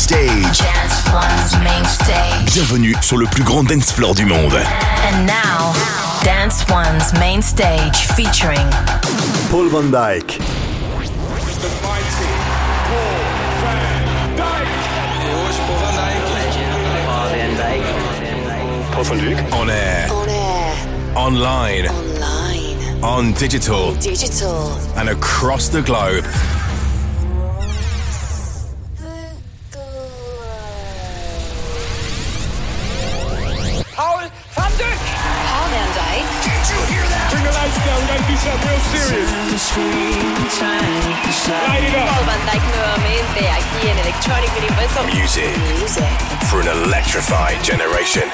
stage. Dance One's main stage. Bienvenue sur le plus grand dance floor du monde. And now, Dance One's main stage featuring Paul van Dyk. Paul van Dyk. On air, On air, online, online, on digital, digital. and across the globe. Paul Van Dyk nuevamente aquí en Electronic Universal. Music Music. for an electrified generation.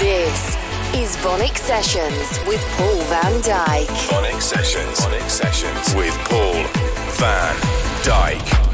This is VONYC Sessions with Paul van Dyk. Onyx Sessions. Onyx Sessions with Paul Van Dyk.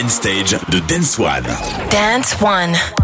Main stage de Dance One. Dance One.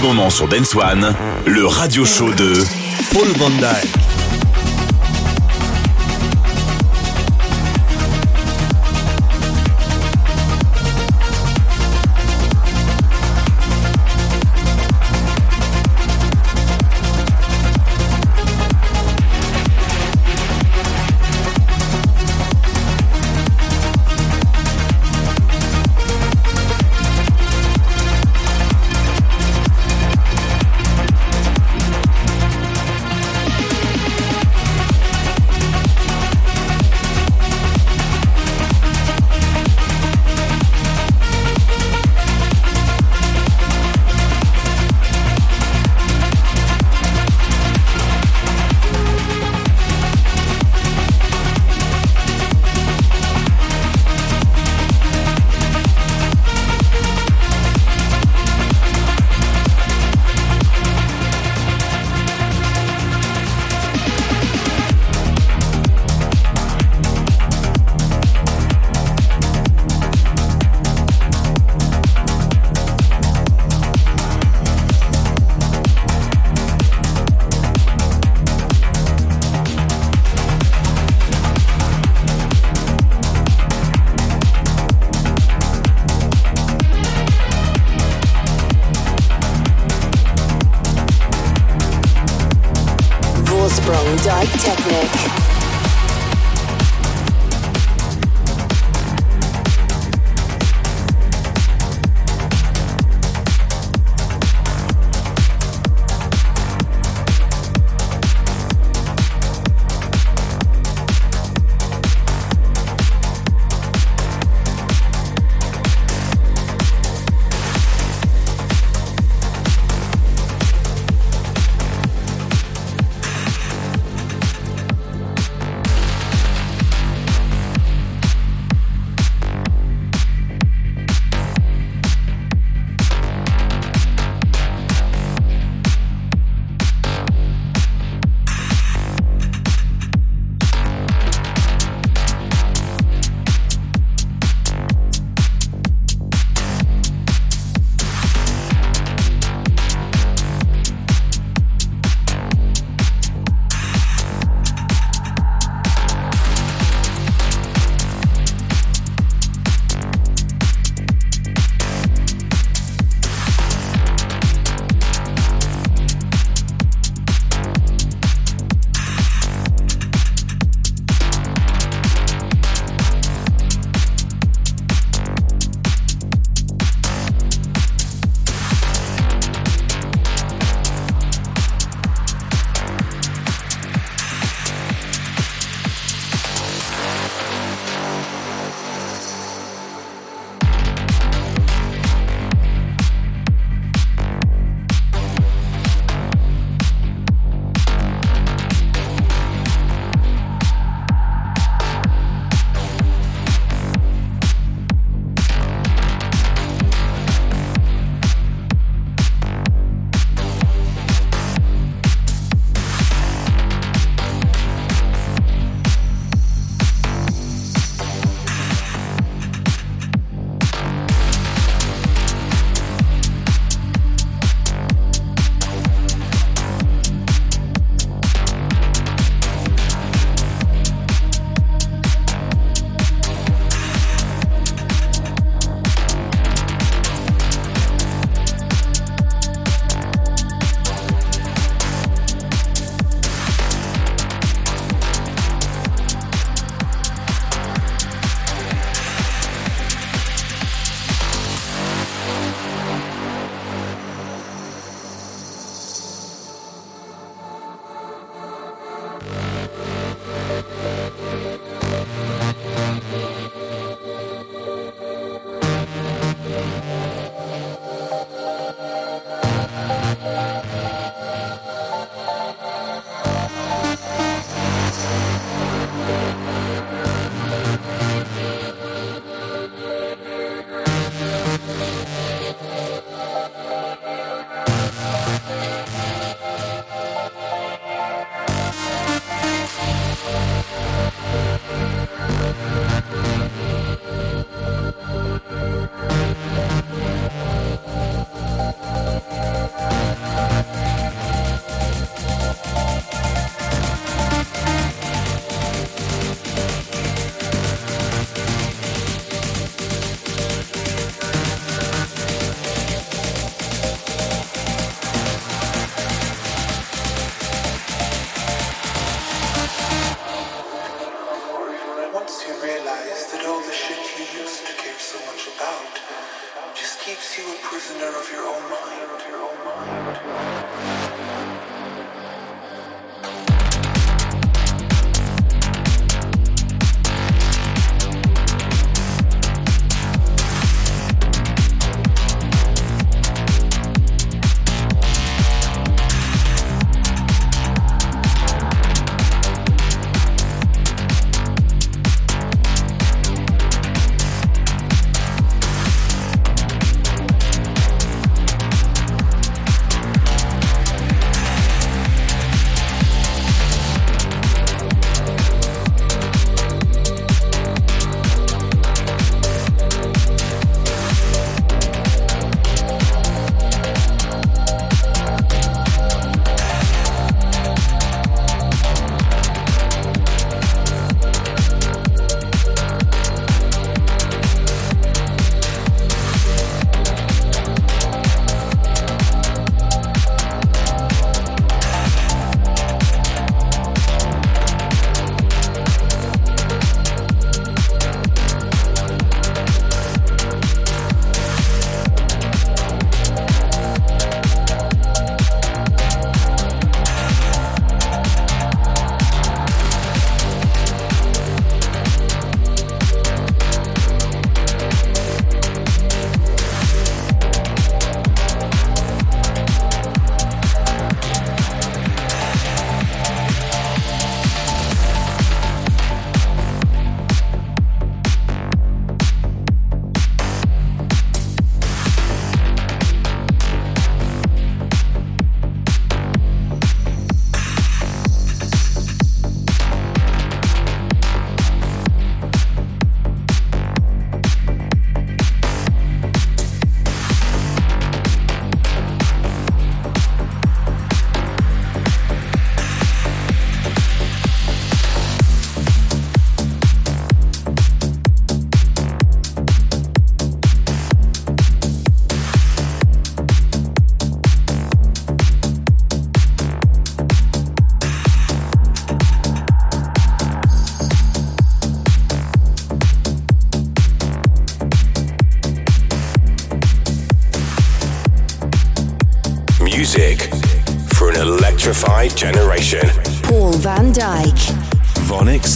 Ce moment sur Dance One, le radio show de Paul Van Dyk.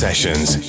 Sessions.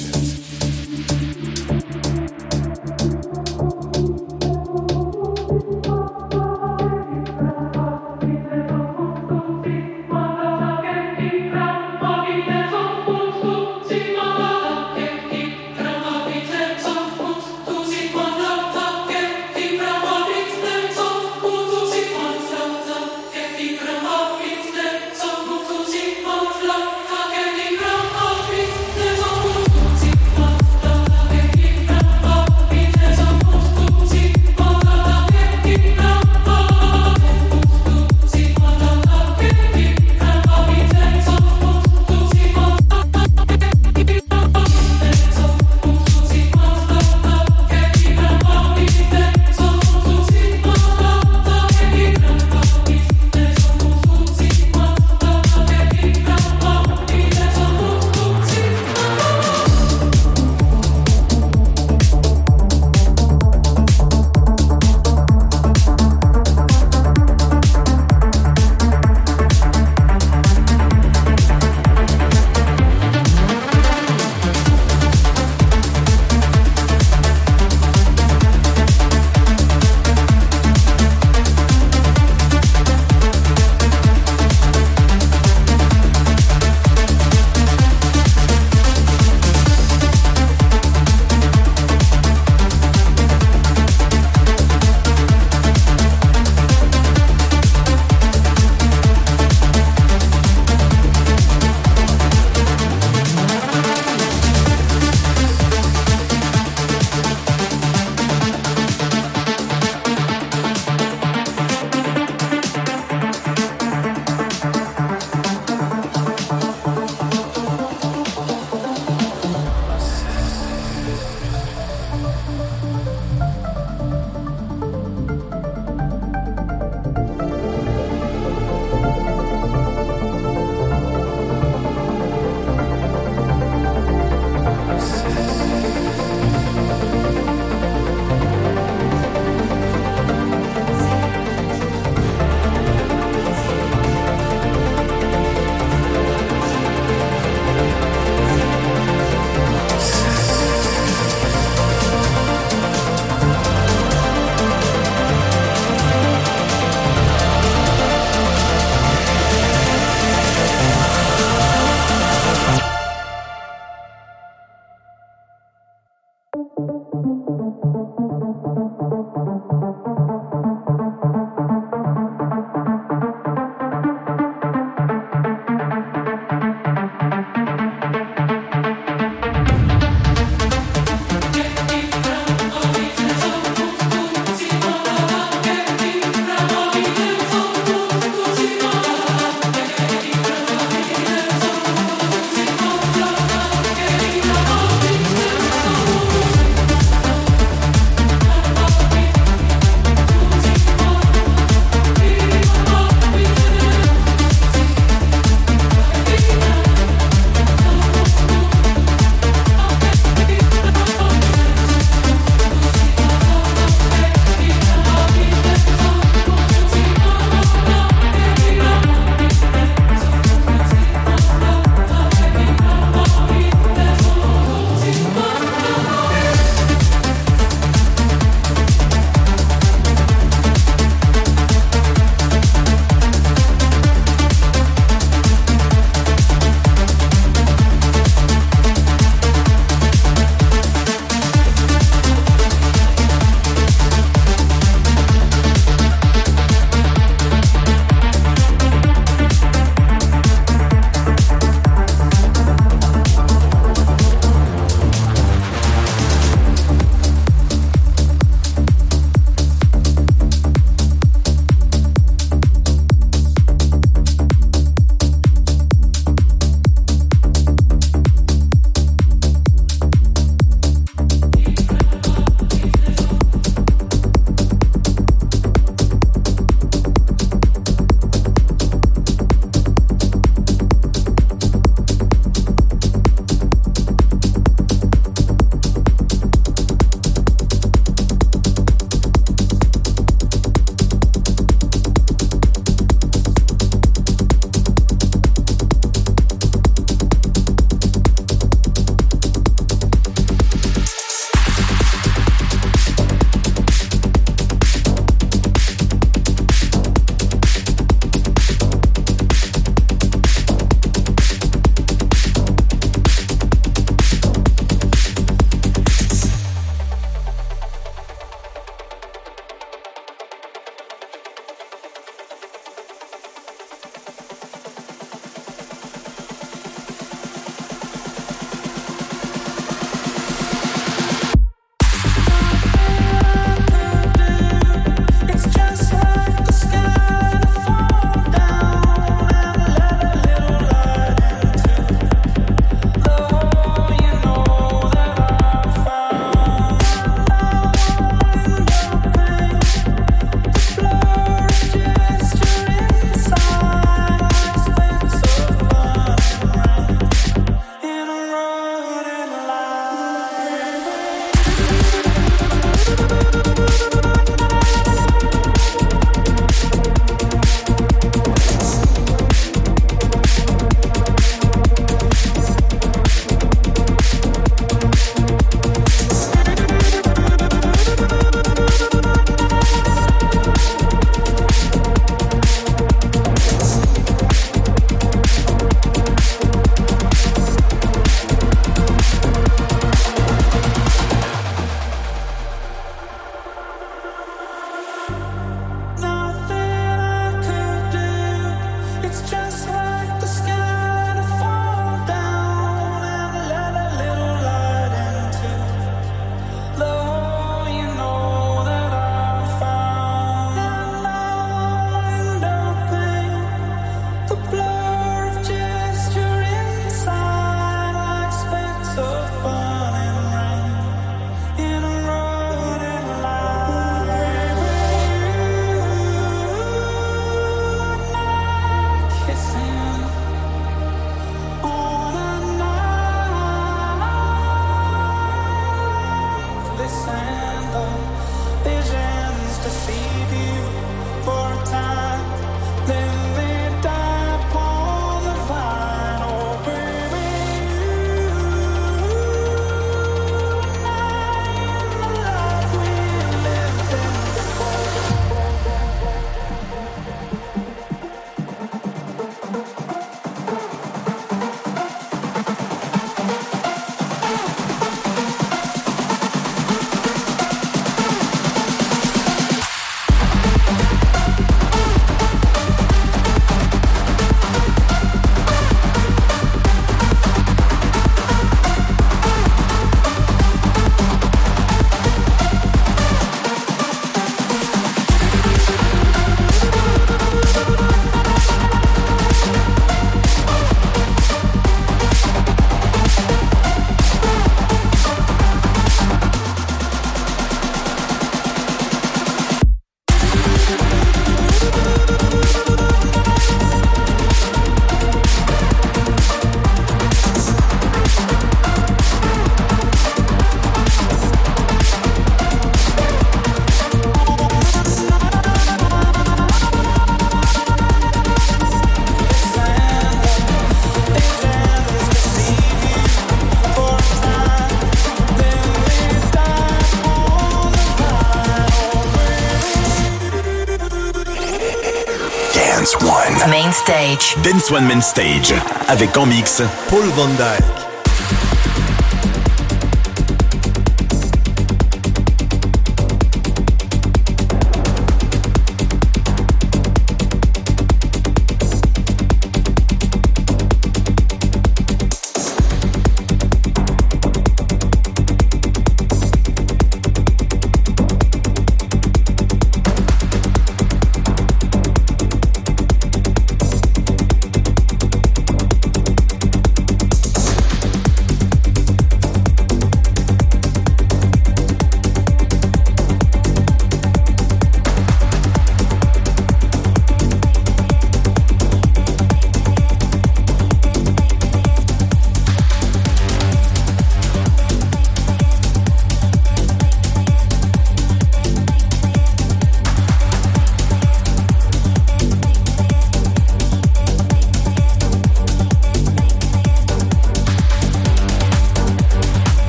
Dance One Main Stage. Avec en mix Paul Van Dyk.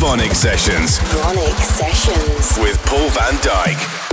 VONYC Sessions. VONYC Sessions. With Paul van Dyk.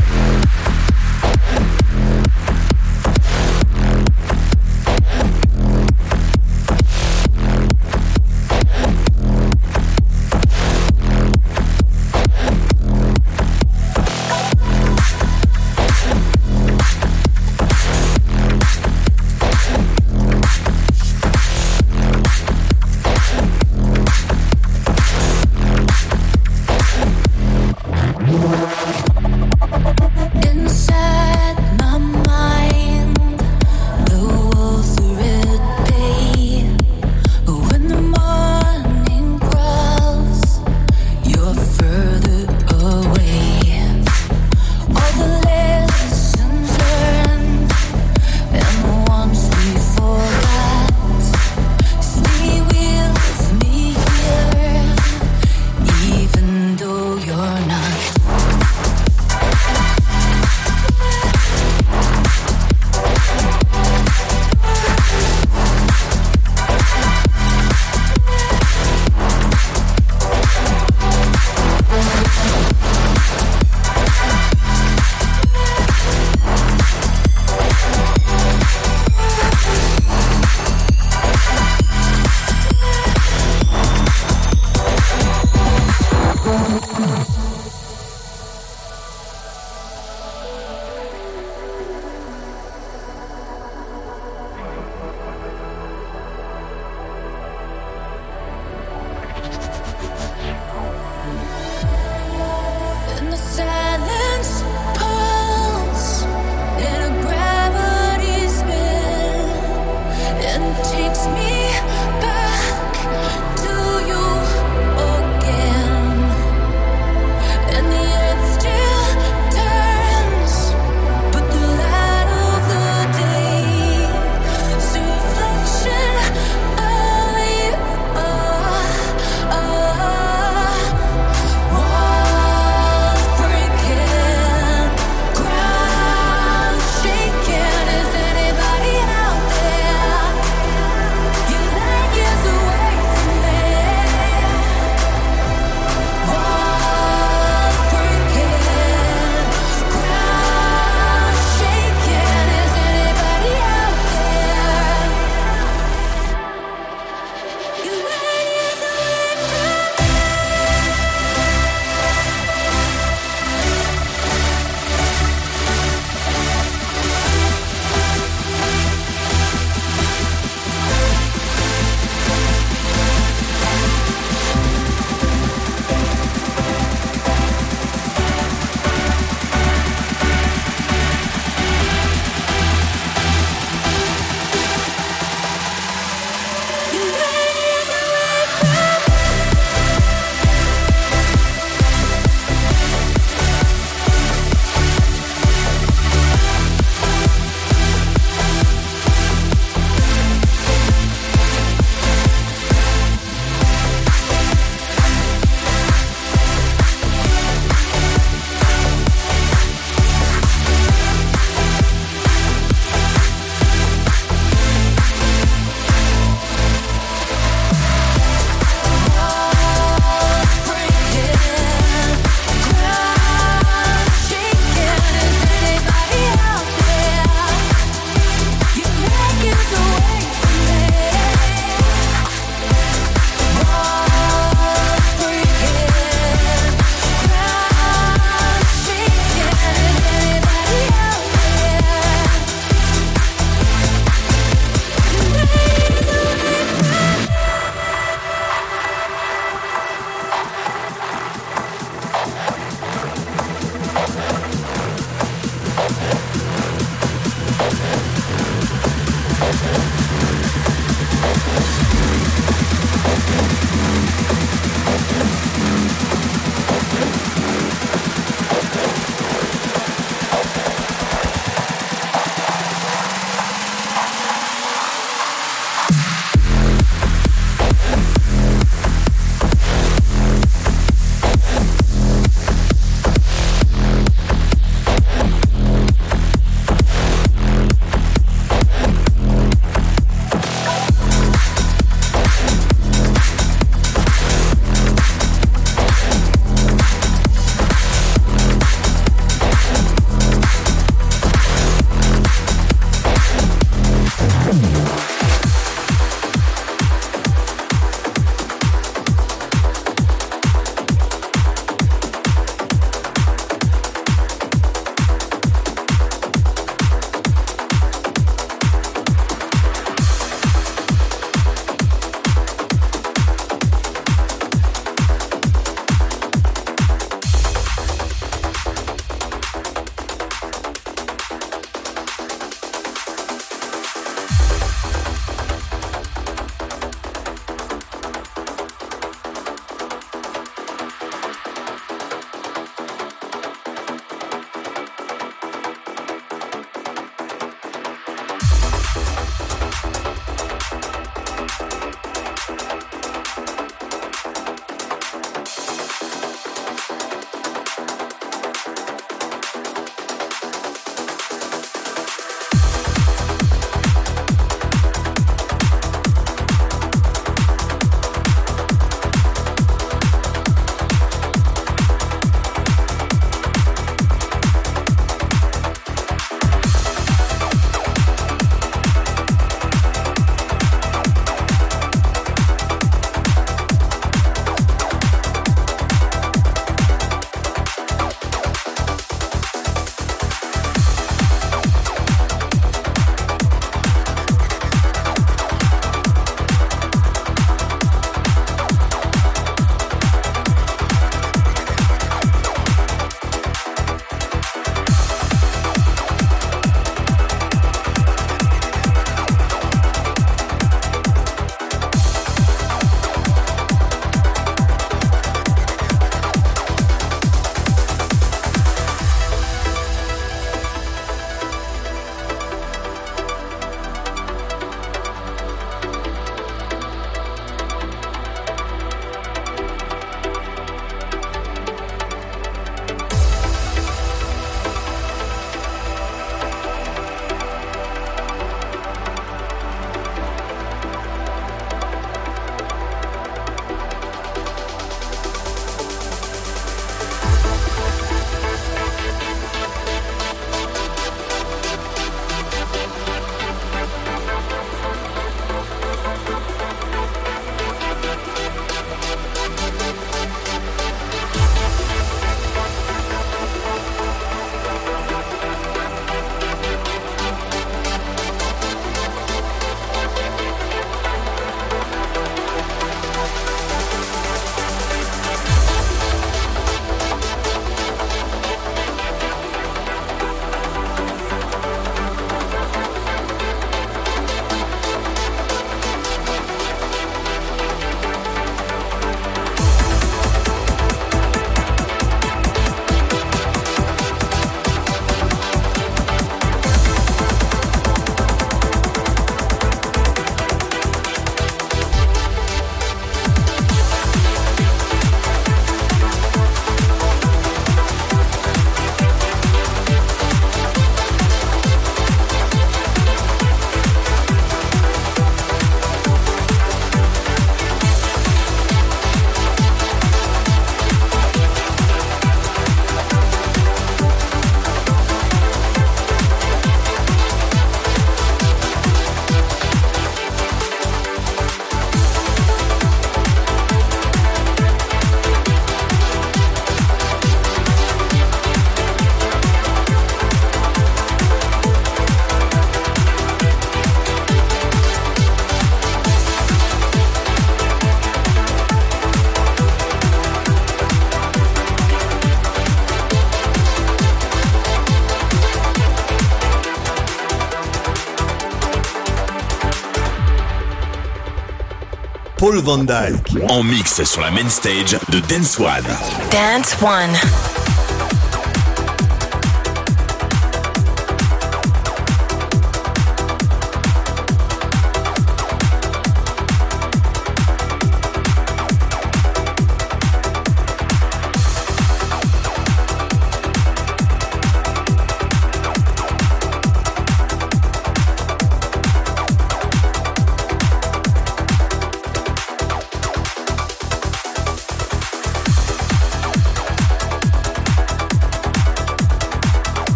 Paul Van Dyke. En mix sur la main stage de Dance One. Dance One.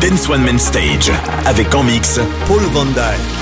Dance One Main Stage. Avec en mix Paul Van Dyk.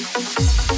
life.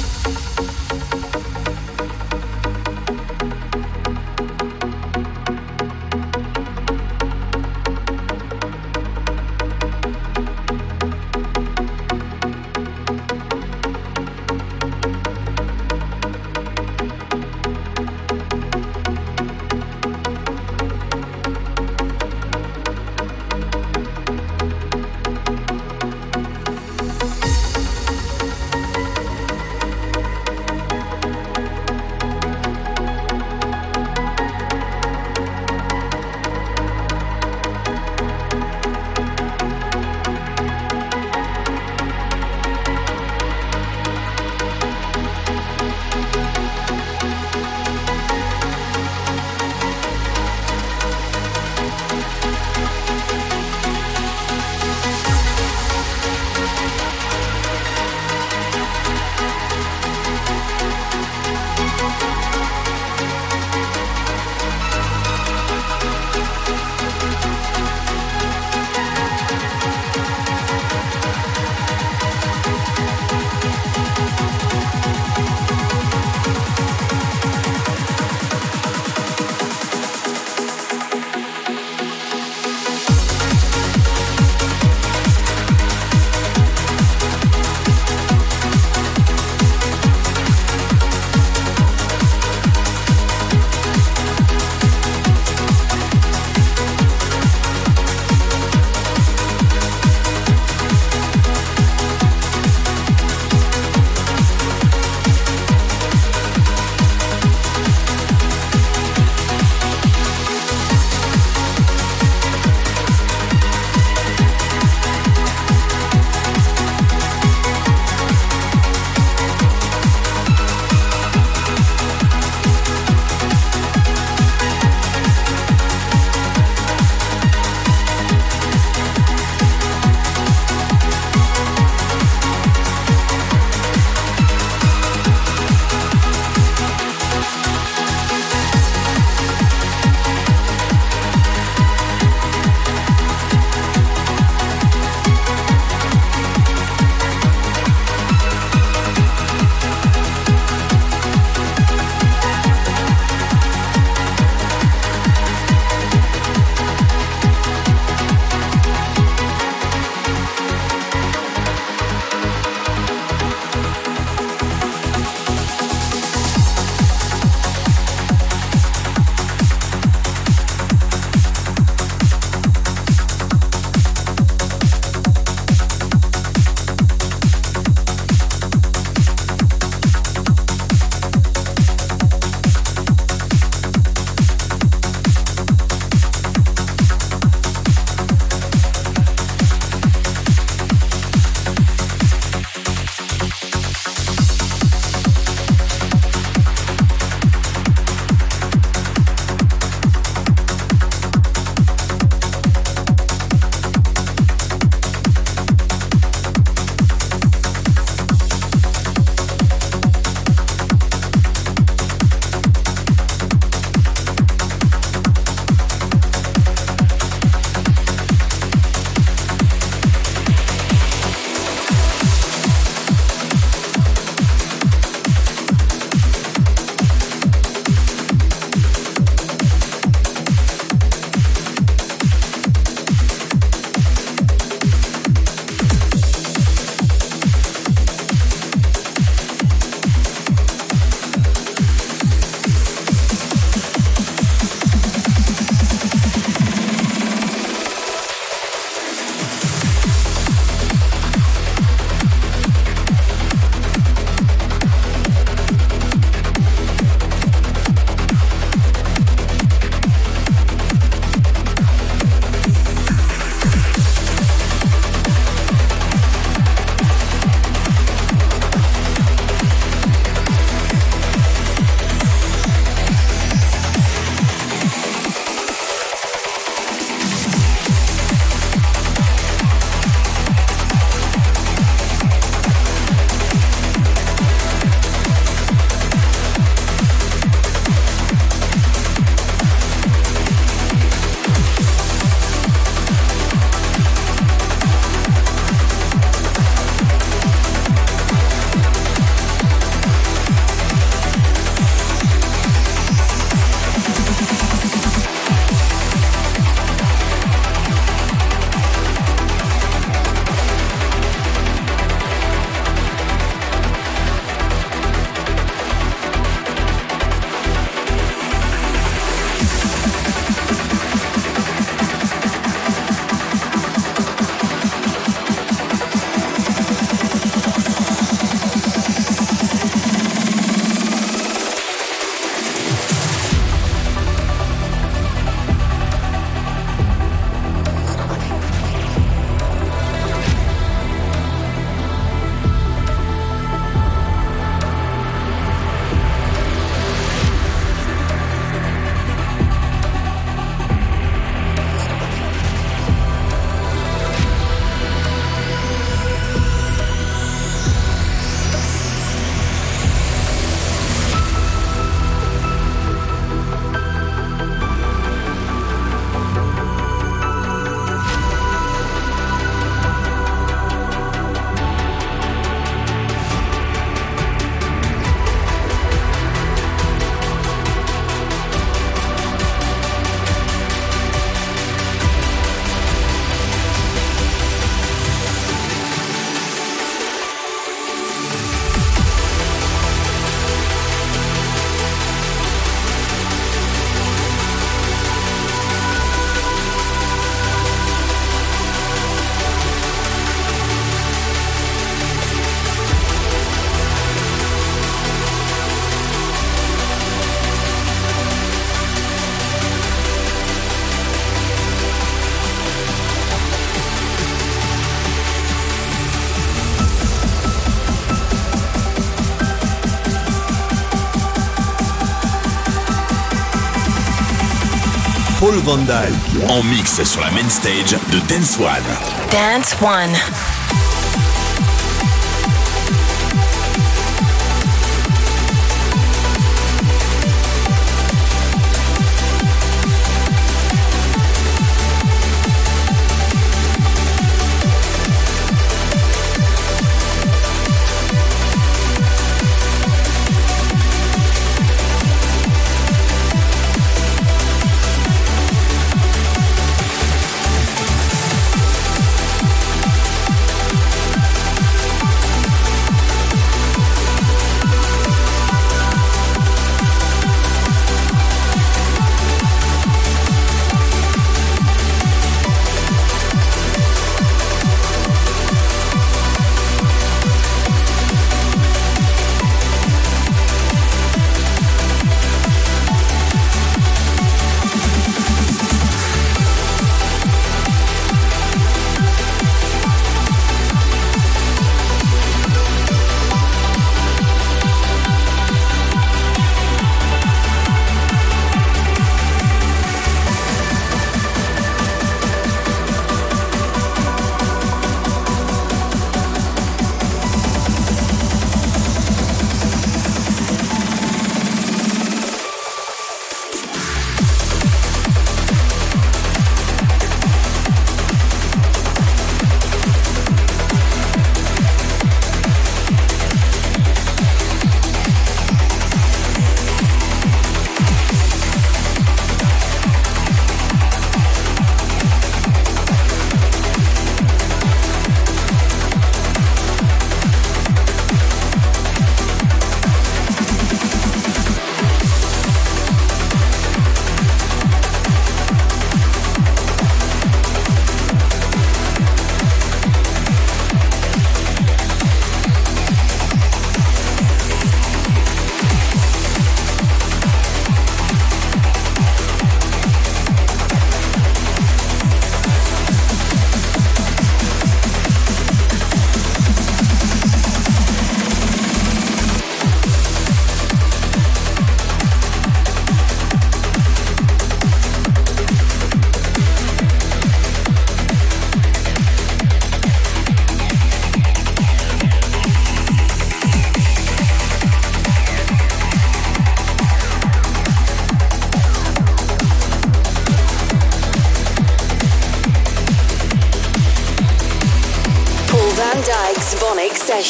Paul Van. En mix sur la main stage de Dance One. Dance One.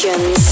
Sessions.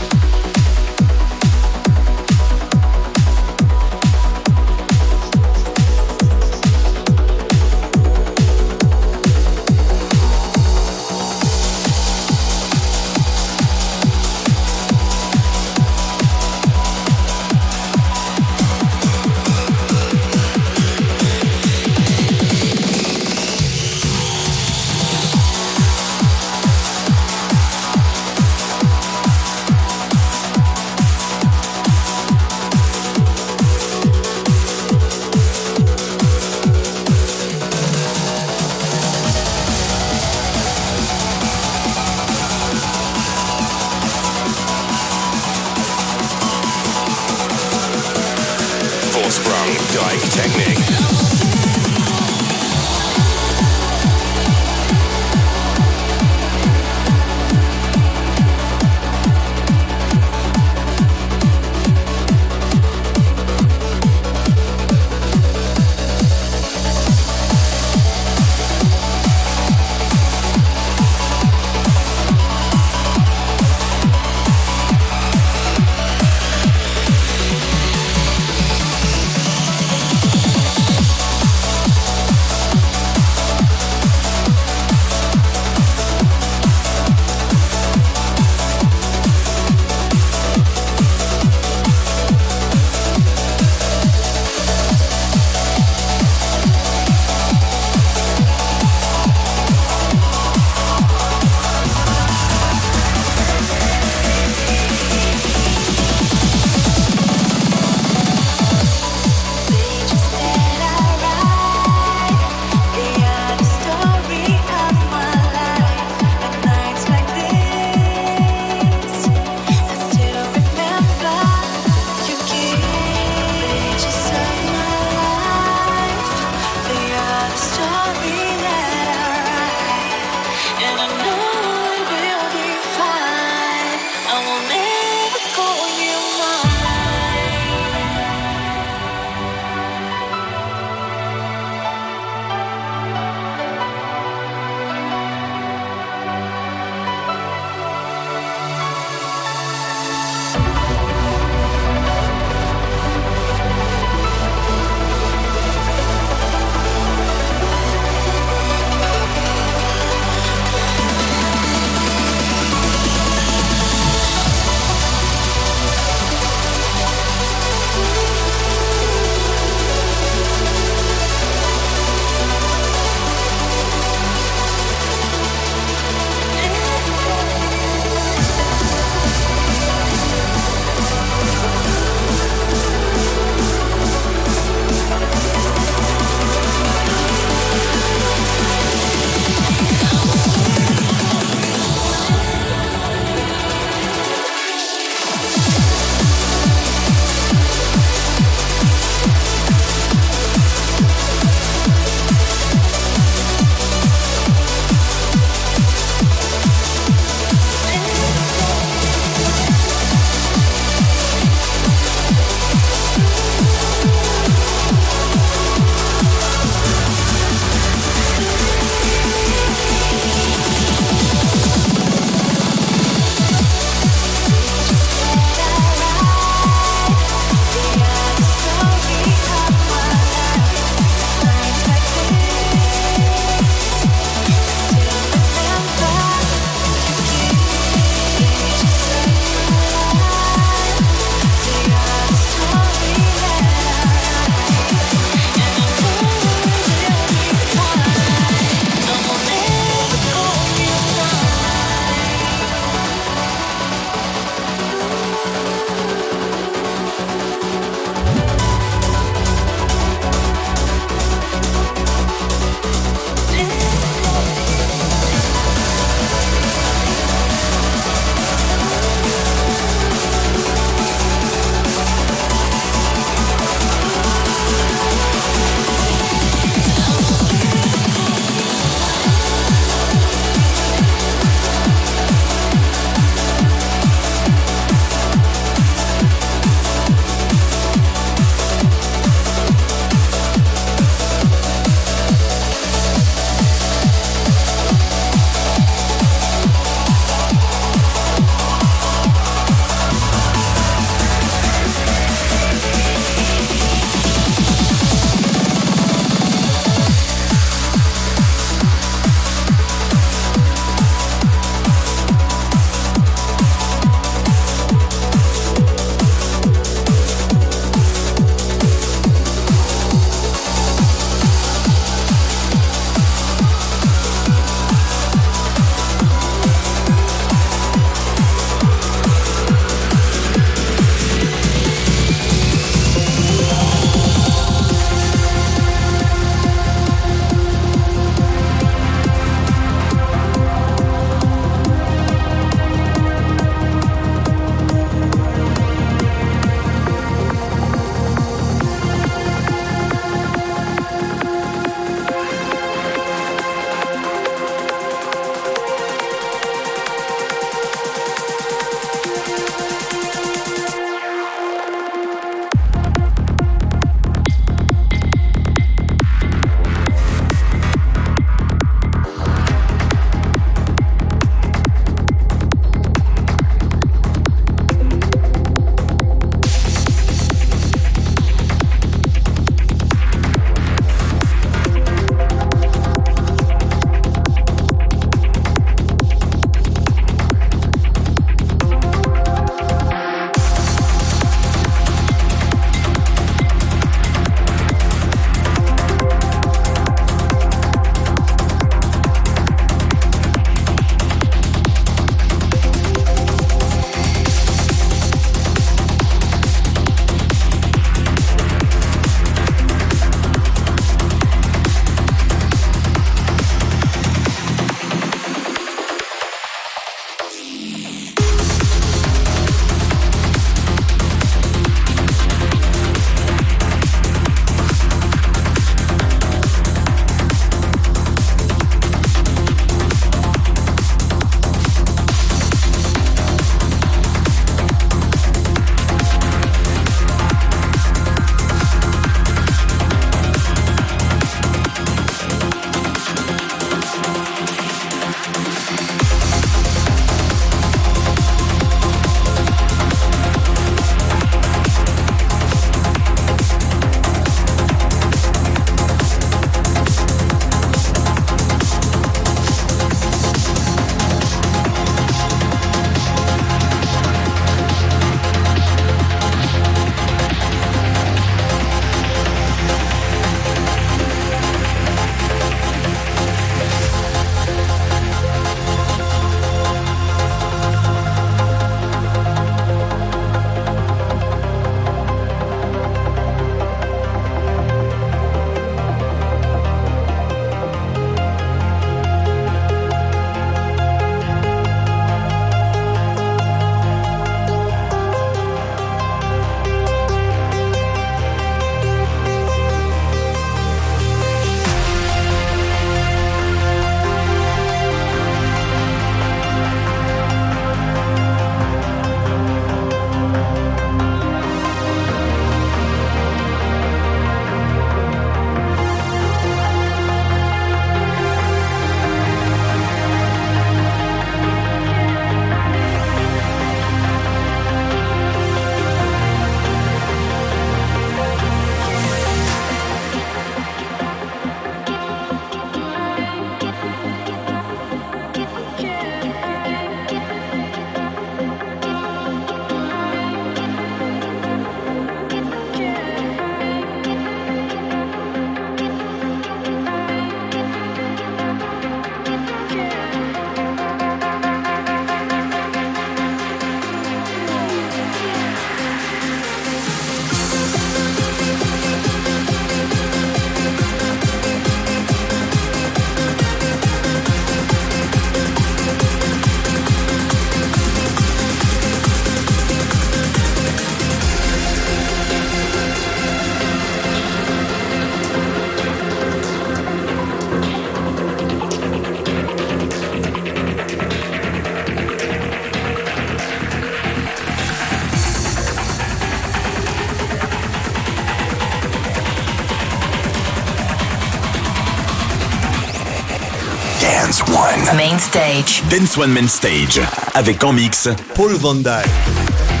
One. Main Stage. Dance One Main Stage. Avec en mix Paul Van Dyke.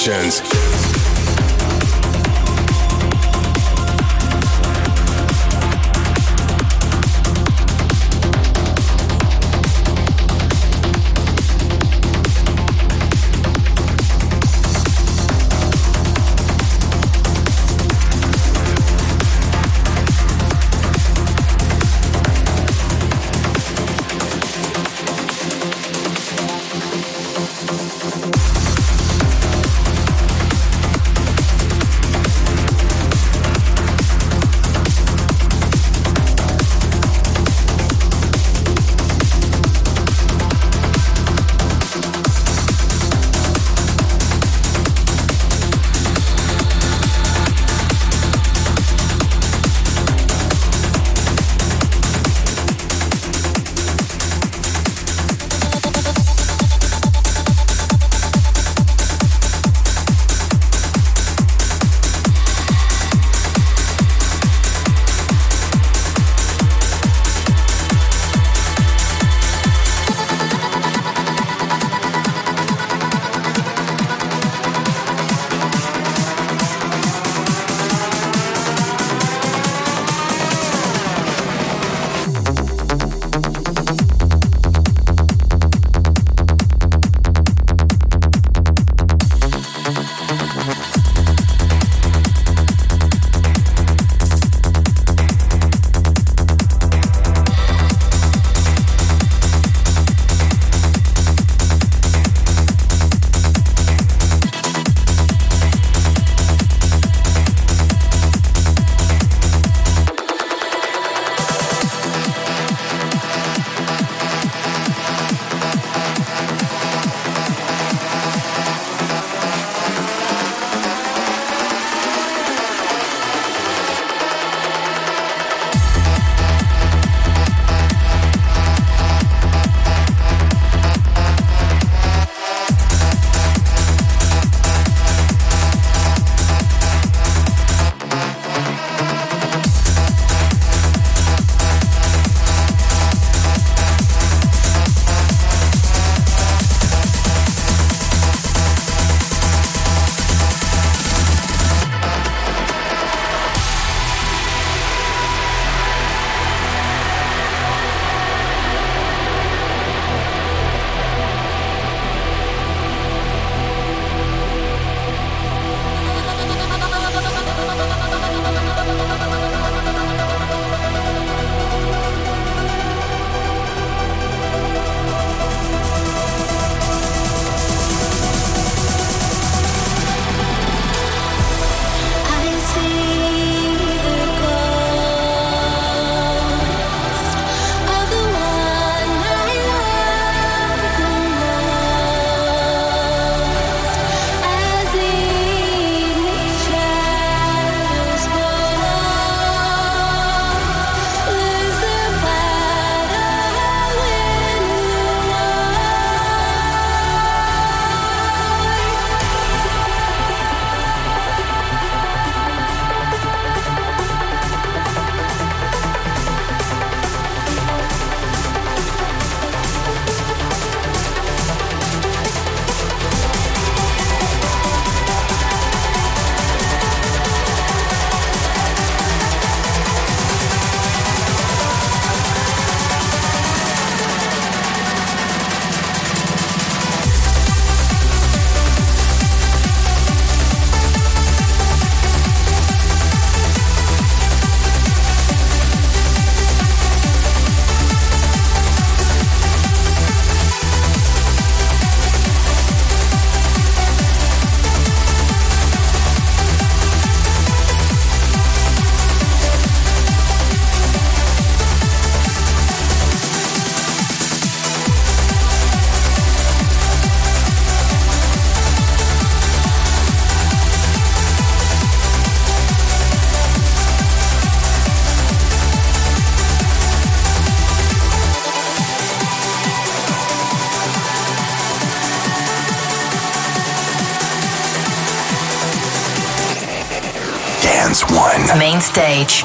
Sessions.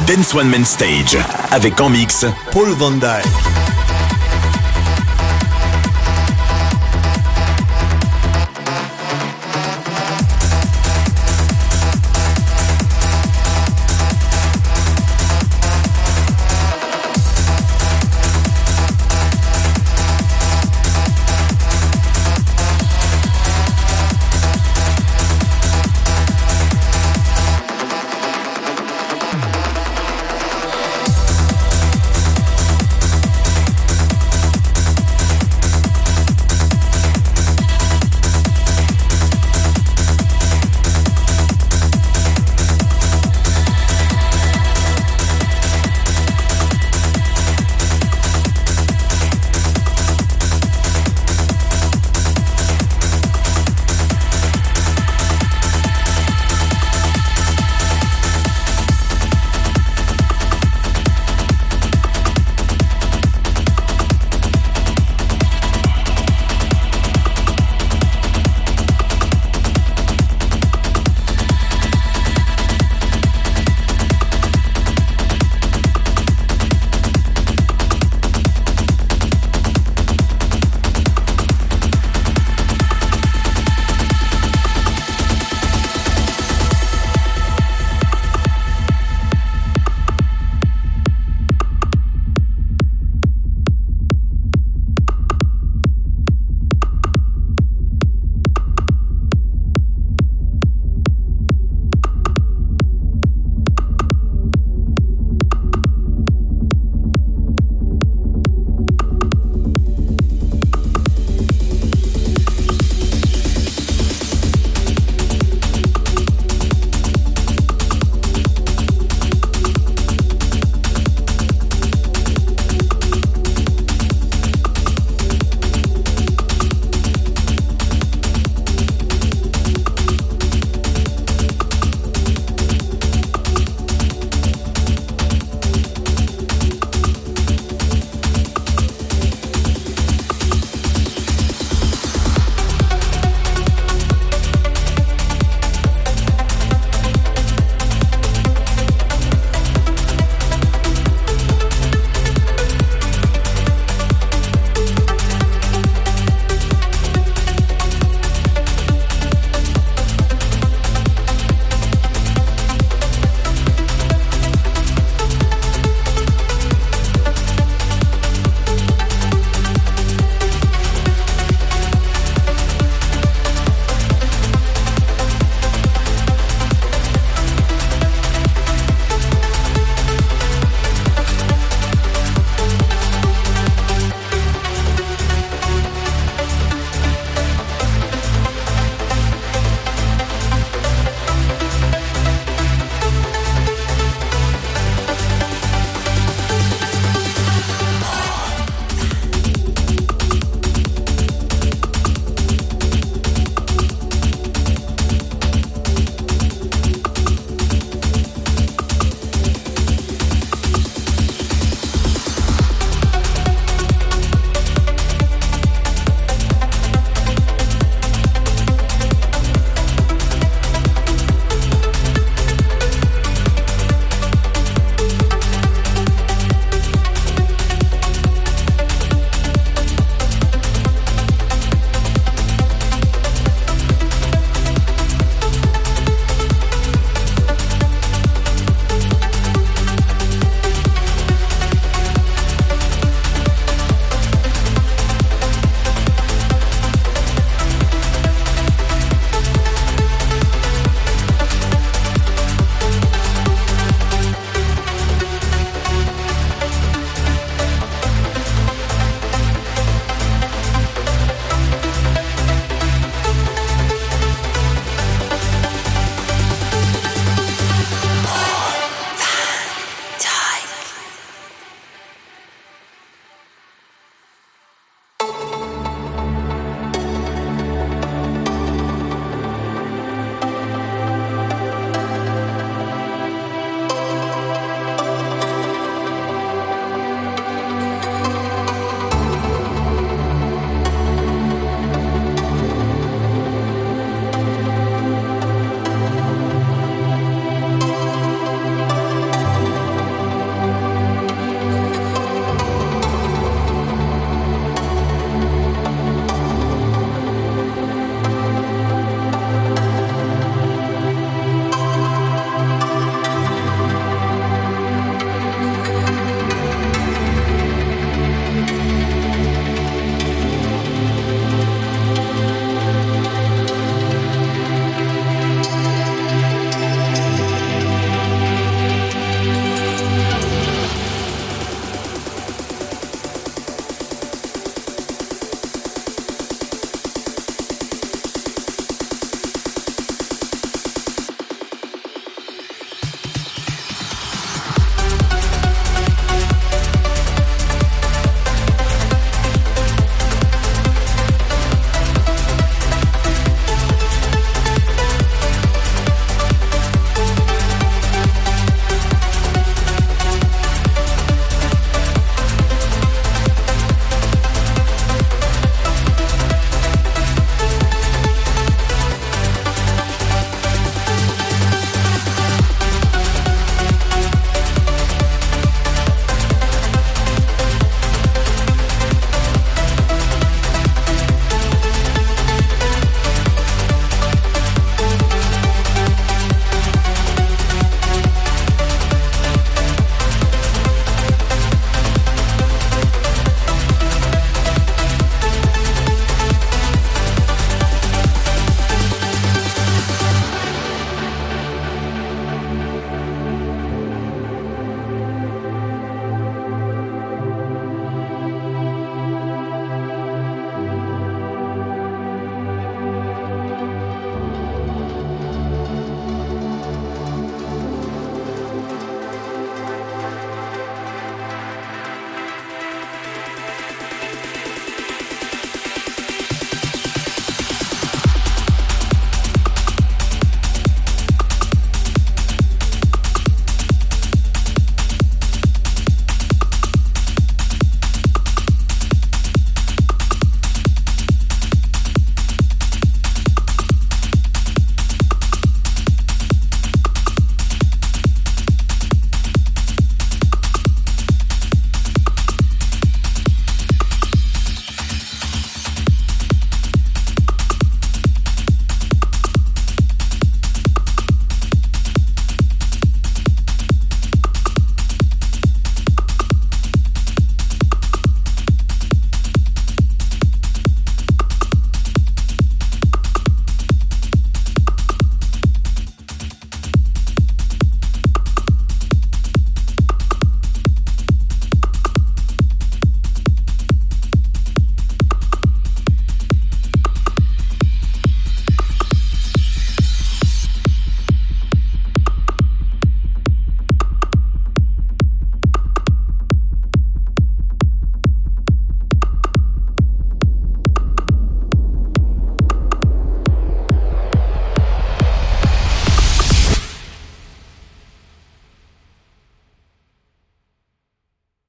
Dance One Main Stage. Avec en mix, Paul Van Dyk.